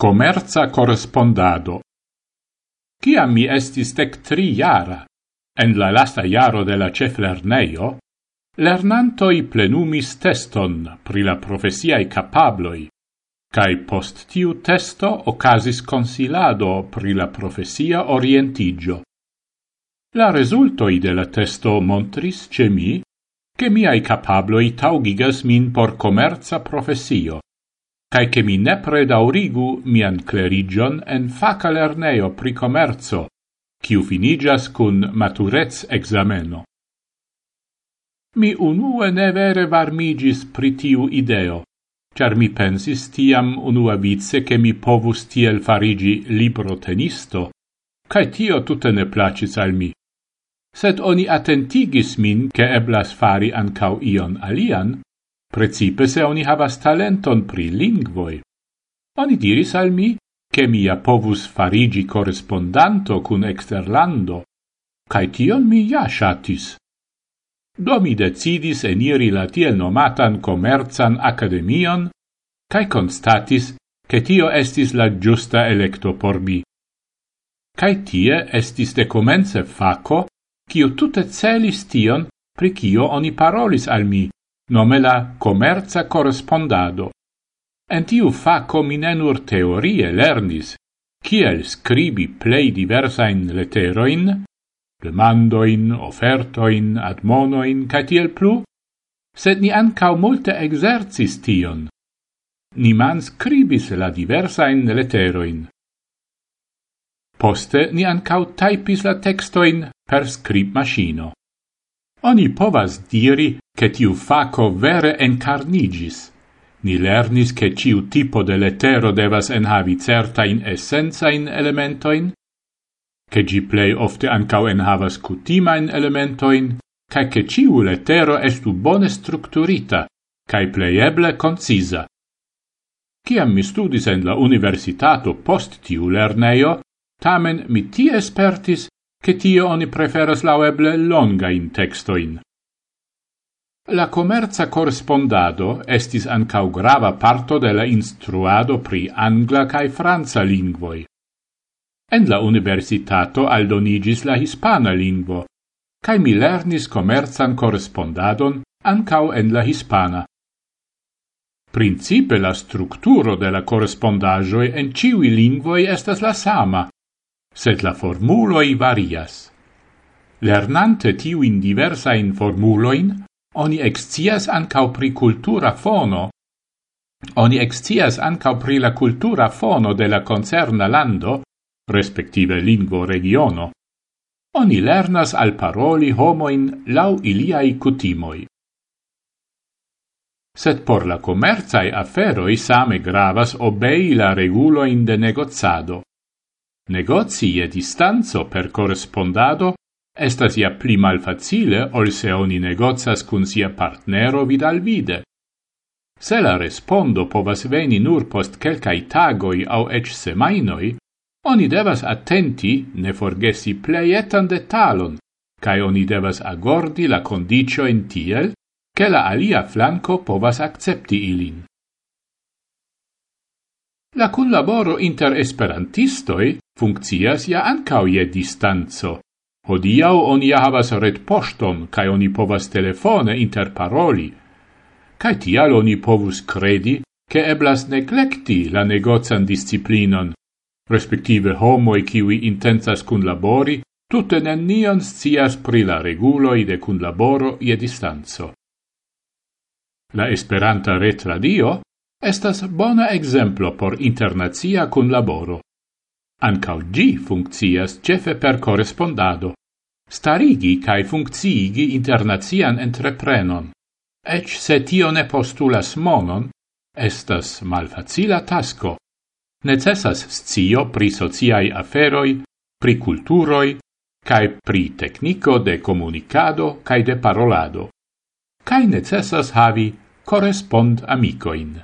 Comerza correspondado. Cia mi estis tec tri jara, en la lasta jaro de la cef lerneio, lernantoi plenumis teston pri la profesiae capabloi, cae post tiu testo ocasis consilado pri la profesia orientigio. La resultoi de la testo montris ce mi, che miai capabloi taugigas min por commerza profesio, cae che mi ne predaurigu mian clerigion en faca lerneo pri commerzo, ciu finigas cun maturez exameno. Mi unue ne vere varmigis pri tiu ideo, char mi pensis tiam unua vice che mi povus tiel farigi librotenisto, cae tio tutte ne placis al mi. Sed oni attentigis min che eblas fari ancau ion alian, precipe se oni havas talenton pri lingvoi. Oni diris al mi, che mia povus farigi correspondanto cun exterlando, cae tion mi ja shatis. Do mi decidis eniri la tiel nomatan comerzan academion, cae constatis che tio estis la giusta electo por mi. Cae tie estis de comence faco, cio tutte celis tion pri cio oni parolis al mi, nome la commerza correspondado. En tiu faco mi nenur teorie lernis, kiel scribi plei diversain leteroin, demandoin, offertoin, admonoin, ca tiel plu, sed ni ancau multe exercis tion. Ni man scribis la diversain leteroin. Poste ni ancau taipis la textoin per scrib machino. Oni povas diri che tiu faco vere encarnigis. Ni lernis che ciu tipo de letero devas enhavi certain essenzain elementoin, che gi plei ofte ancau enhavas cutimain elementoin, cae che ciu letero estu bone structurita, cae pleieble concisa. Ciam mi studis en la universitato post tiu lerneio, tamen mi ti espertis che tio oni preferas laueble longain textoin. La commerza correspondado estis ancau grava parto de la instruado pri angla cae franza lingvoi. En la universitato aldonigis la hispana lingvo, cae mi lernis commerzan correspondadon ancau en la hispana. Principe la structuro de la correspondagioi en ciui lingvoi estas la sama, sed la formuloi varias. Lernante diversa en formuloin, Oni excias ancau pri cultura fono. Oni excias ancau pri la cultura fono de la concerna lando, respektive lingvo regiono. Oni lernas al paroli homoin lau iliai cutimoi. Sed por la commerzae aferoi same gravas obei la reguloin de negozado. Negozi e distanzo per correspondado Estas ja pli malfacile, ol se oni negozas cun sia partnero vidalvide. Se la respondo povas veni nur post quelcai tagoi au ec semainoi, oni devas attenti ne forgesi pleietan detalon, cae oni devas agordi la condicioin tiel, che la alia flanco povas accepti ilin. La collaboro inter esperantistoi funccias ja ancau je distanzo, Hodiau oni ja havas retpoŝton kai oni povas telefone interparoli, kaj tial oni povus credi che eblas neglecti la negozan disciplinon, respektive homoi kiwi intensas cun labori, tutte nenion scias pri la reguloi de cun laboro je distanzo. La Esperanta retradio estas bona exemplo por internazia cun laboro. Ancau gi funccias cefe per correspondado. Starigi cae funcciigi internazian entreprenon. Ec se tio ne postulas monon, estas malfacila tasco. Necessas scio pri sociai aferoi, pri culturoi, cae pri tecnico de comunicado cae de parolado. Cae necessas havi correspond amicoin.